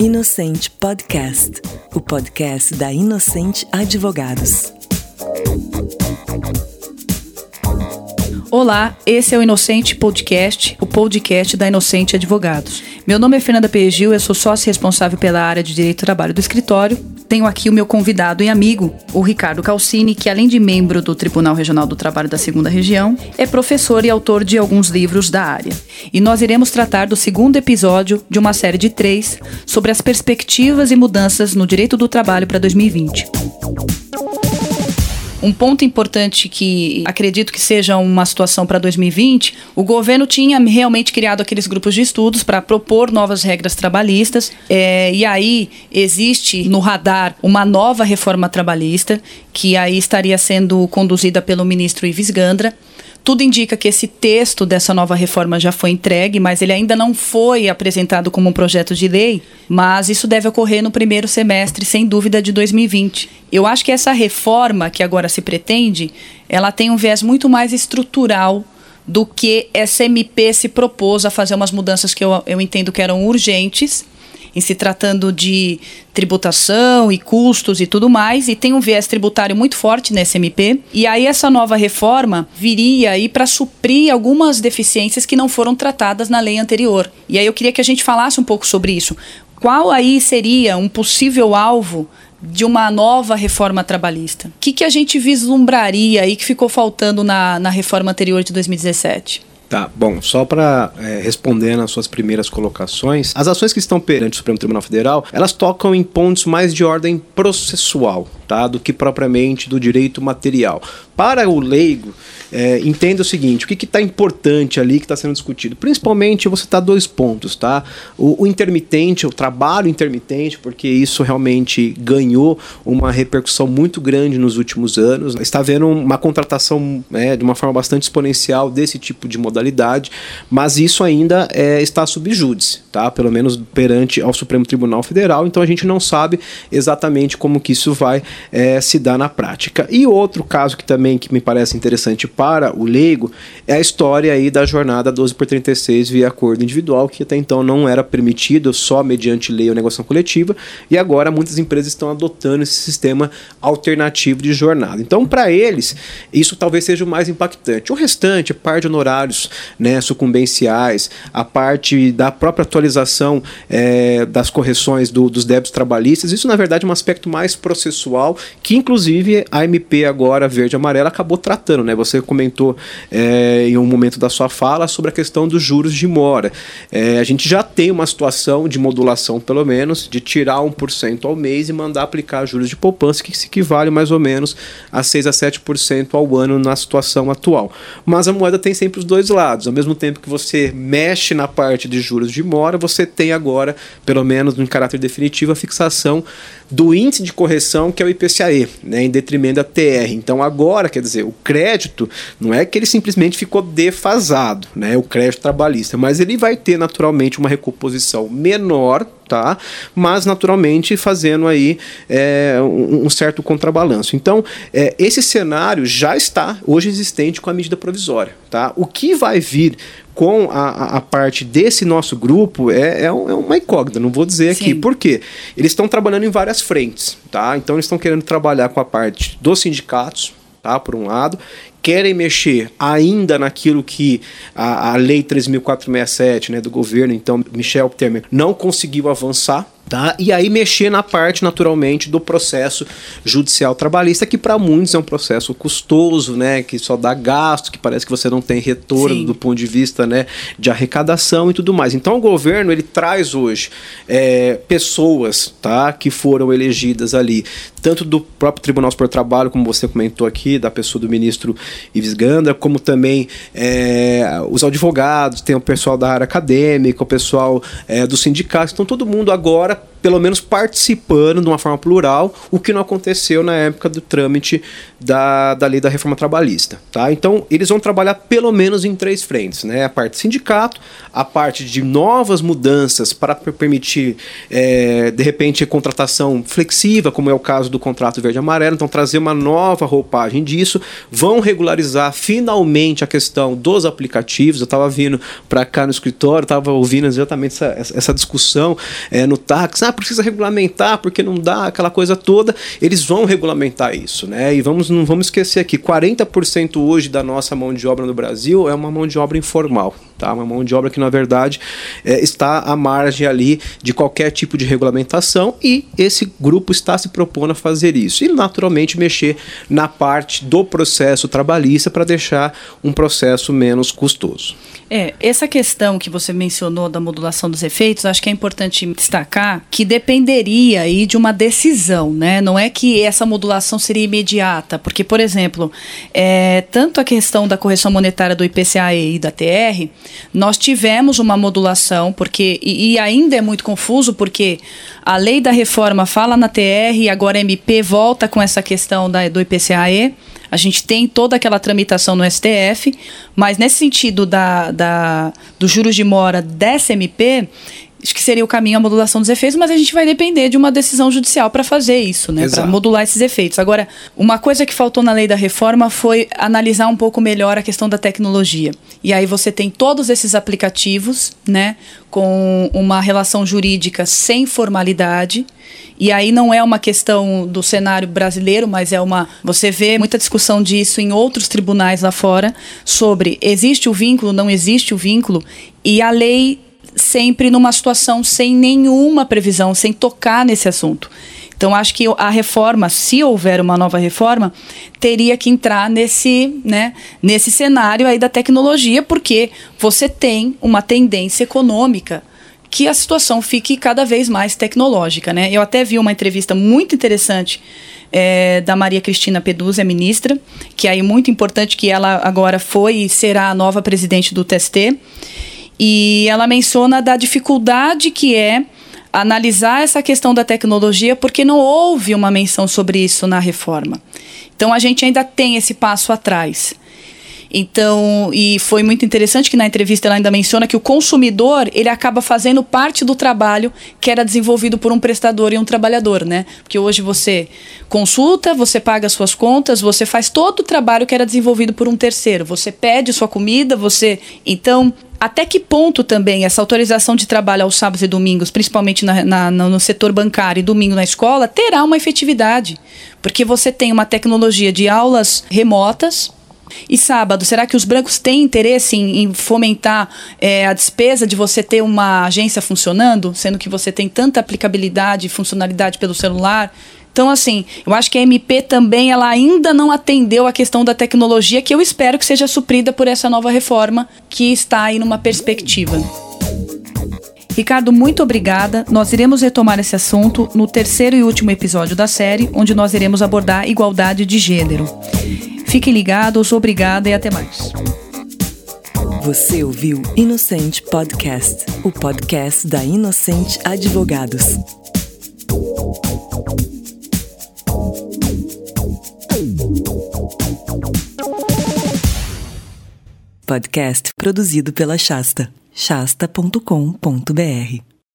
Inocente Podcast, o podcast da Inocente Advogados. Olá, esse é o Inocente Podcast, o podcast da Inocente Advogados. Meu nome é Fernanda Pergil, eu sou sócia responsável pela área de Direito do Trabalho do escritório. Tenho aqui o meu convidado e amigo, o Ricardo Calcini, que além de membro do Tribunal Regional do Trabalho da Segunda Região, é professor e autor de alguns livros da área. E nós iremos tratar do segundo episódio de uma série de três sobre as perspectivas e mudanças no direito do trabalho para 2020. Um ponto importante que acredito que seja uma situação para 2020, o governo tinha realmente criado aqueles grupos de estudos para propor novas regras trabalhistas, é, e aí existe no radar uma nova reforma trabalhista, que aí estaria sendo conduzida pelo ministro Ives Gandra. Tudo indica que esse texto dessa nova reforma já foi entregue, mas ele ainda não foi apresentado como um projeto de lei, mas isso deve ocorrer no primeiro semestre, sem dúvida, de 2020. Eu acho que essa reforma que agora se pretende, ela tem um viés muito mais estrutural do que essa MP se propôs a fazer umas mudanças que eu, eu entendo que eram urgentes em se tratando de tributação e custos e tudo mais, e tem um viés tributário muito forte nesse MP. E aí essa nova reforma viria aí para suprir algumas deficiências que não foram tratadas na lei anterior. E aí eu queria que a gente falasse um pouco sobre isso. Qual aí seria um possível alvo de uma nova reforma trabalhista? O que, que a gente vislumbraria aí que ficou faltando na, na reforma anterior de 2017? Tá, bom, só para é, responder nas suas primeiras colocações, as ações que estão perante o Supremo Tribunal Federal, elas tocam em pontos mais de ordem processual, tá, do que propriamente do direito material. Para o leigo, é, entenda o seguinte: o que está importante ali que está sendo discutido? Principalmente você está dois pontos, tá? O, o, intermitente, o trabalho intermitente, porque isso realmente ganhou uma repercussão muito grande nos últimos anos. Está havendo uma contratação é, de uma forma bastante exponencial desse tipo de modalidade, mas isso ainda é, está sob júdice, tá? Pelo menos perante ao Supremo Tribunal Federal. Então a gente não sabe exatamente como que isso vai é, se dar na prática. E outro caso que também que me parece interessante para o leigo é a história aí da jornada 12 por 36 via acordo individual, que até então não era permitido só mediante lei ou negociação coletiva, e agora muitas empresas estão adotando esse sistema alternativo de jornada. Então, para eles, isso talvez seja o mais impactante. O restante, a parte de honorários né, sucumbenciais, a parte da própria atualização é, das correções do, dos débitos trabalhistas, isso na verdade é um aspecto mais processual, que inclusive a MP agora, verde e amarela, acabou tratando. Né? Você comentou é, em um momento da sua fala sobre a questão dos juros de mora. É, a gente já tem uma situação de modulação, pelo menos, de tirar 1% ao mês e mandar aplicar juros de poupança, que se equivale mais ou menos a 6 a 7% ao ano na situação atual. Mas a moeda tem sempre os dois lados. Ao mesmo tempo que você mexe na parte de juros de mora, você tem agora, pelo menos em caráter definitivo, a fixação do índice de correção que é o IPCAE, né, em detrimento da TR. Então agora, quer dizer, o crédito não é que ele simplesmente ficou defasado, né, o crédito trabalhista, mas ele vai ter naturalmente uma recomposição menor tá? Mas naturalmente fazendo aí é, um, um, certo contrabalanço. Então, é, esse cenário já está hoje existente com a medida provisória, tá? O que vai vir com a, a parte desse nosso grupo é, é, uma incógnita, não vou dizer Sim. aqui. Por quê? Eles estão trabalhando em várias frentes, tá? Então eles estão querendo trabalhar com a parte dos sindicatos, tá? Por um lado, querem mexer ainda naquilo que a, a lei 3.467 né, do governo, então Michel Temer, não conseguiu avançar, Tá? E aí mexer na parte, naturalmente, do processo judicial trabalhista, que para muitos é um processo custoso, né? que só dá gasto, que parece que você não tem retorno Sim. do ponto de vista né, de arrecadação e tudo mais. Então o governo ele traz hoje é, pessoas tá, que foram elegidas ali, tanto do próprio Tribunal Superior do Trabalho, como você comentou aqui, da pessoa do ministro Ives Gandra, como também é, os advogados, tem o pessoal da área acadêmica, o pessoal é, dos sindicatos, então todo mundo agora pelo menos participando de uma forma plural, o que não aconteceu na época do trâmite da, da lei da reforma trabalhista. Tá? Então, eles vão trabalhar pelo menos em três frentes: né? a parte sindicato, a parte de novas mudanças para permitir, é, de repente, contratação flexível, como é o caso do contrato verde-amarelo, então trazer uma nova roupagem disso, vão regularizar finalmente a questão dos aplicativos. Eu estava vindo para cá no escritório, estava ouvindo exatamente essa, essa discussão é, no táxi. Ah, precisa regulamentar porque não dá aquela coisa toda. Eles vão regulamentar isso, né? E vamos, não vamos esquecer aqui: 40% hoje da nossa mão de obra no Brasil é uma mão de obra informal. Tá? Uma mão de obra que, na verdade, é, está à margem ali de qualquer tipo de regulamentação e esse grupo está se propondo a fazer isso. E, naturalmente, mexer na parte do processo trabalhista para deixar um processo menos custoso. É, essa questão que você mencionou da modulação dos efeitos, acho que é importante destacar que dependeria aí de uma decisão, né? Não é que essa modulação seria imediata, porque, por exemplo, é, tanto a questão da correção monetária do IPCA e da TR, nós tivemos uma modulação, porque e, e ainda é muito confuso, porque a lei da reforma fala na TR e agora a MP volta com essa questão da, do IPCAE. A gente tem toda aquela tramitação no STF, mas nesse sentido da, da, dos juros de mora dessa MP, que seria o caminho a modulação dos efeitos, mas a gente vai depender de uma decisão judicial para fazer isso, né? Para modular esses efeitos. Agora, uma coisa que faltou na lei da reforma foi analisar um pouco melhor a questão da tecnologia. E aí você tem todos esses aplicativos, né? Com uma relação jurídica sem formalidade. E aí não é uma questão do cenário brasileiro, mas é uma. Você vê muita discussão disso em outros tribunais lá fora sobre existe o vínculo, não existe o vínculo, e a lei sempre numa situação sem nenhuma previsão, sem tocar nesse assunto. Então, acho que a reforma, se houver uma nova reforma, teria que entrar nesse, né, nesse cenário aí da tecnologia, porque você tem uma tendência econômica que a situação fique cada vez mais tecnológica. Né? Eu até vi uma entrevista muito interessante é, da Maria Cristina Peduzzi, a ministra, que é aí muito importante que ela agora foi e será a nova presidente do TST. E ela menciona da dificuldade que é analisar essa questão da tecnologia, porque não houve uma menção sobre isso na reforma. Então a gente ainda tem esse passo atrás. Então, e foi muito interessante que na entrevista ela ainda menciona que o consumidor, ele acaba fazendo parte do trabalho que era desenvolvido por um prestador e um trabalhador, né? Porque hoje você consulta, você paga suas contas, você faz todo o trabalho que era desenvolvido por um terceiro. Você pede sua comida, você. Então, até que ponto também essa autorização de trabalho aos sábados e domingos, principalmente na, na, no setor bancário e domingo na escola, terá uma efetividade? Porque você tem uma tecnologia de aulas remotas. E sábado, será que os brancos têm interesse em, em fomentar é, a despesa de você ter uma agência funcionando, sendo que você tem tanta aplicabilidade e funcionalidade pelo celular? Então, assim, eu acho que a MP também ela ainda não atendeu a questão da tecnologia, que eu espero que seja suprida por essa nova reforma que está aí numa perspectiva. Ricardo, muito obrigada. Nós iremos retomar esse assunto no terceiro e último episódio da série, onde nós iremos abordar igualdade de gênero. Fiquem ligados, obrigada e até mais. Você ouviu Inocente Podcast, o podcast da Inocente Advogados. Podcast produzido pela Shasta. shasta.com.br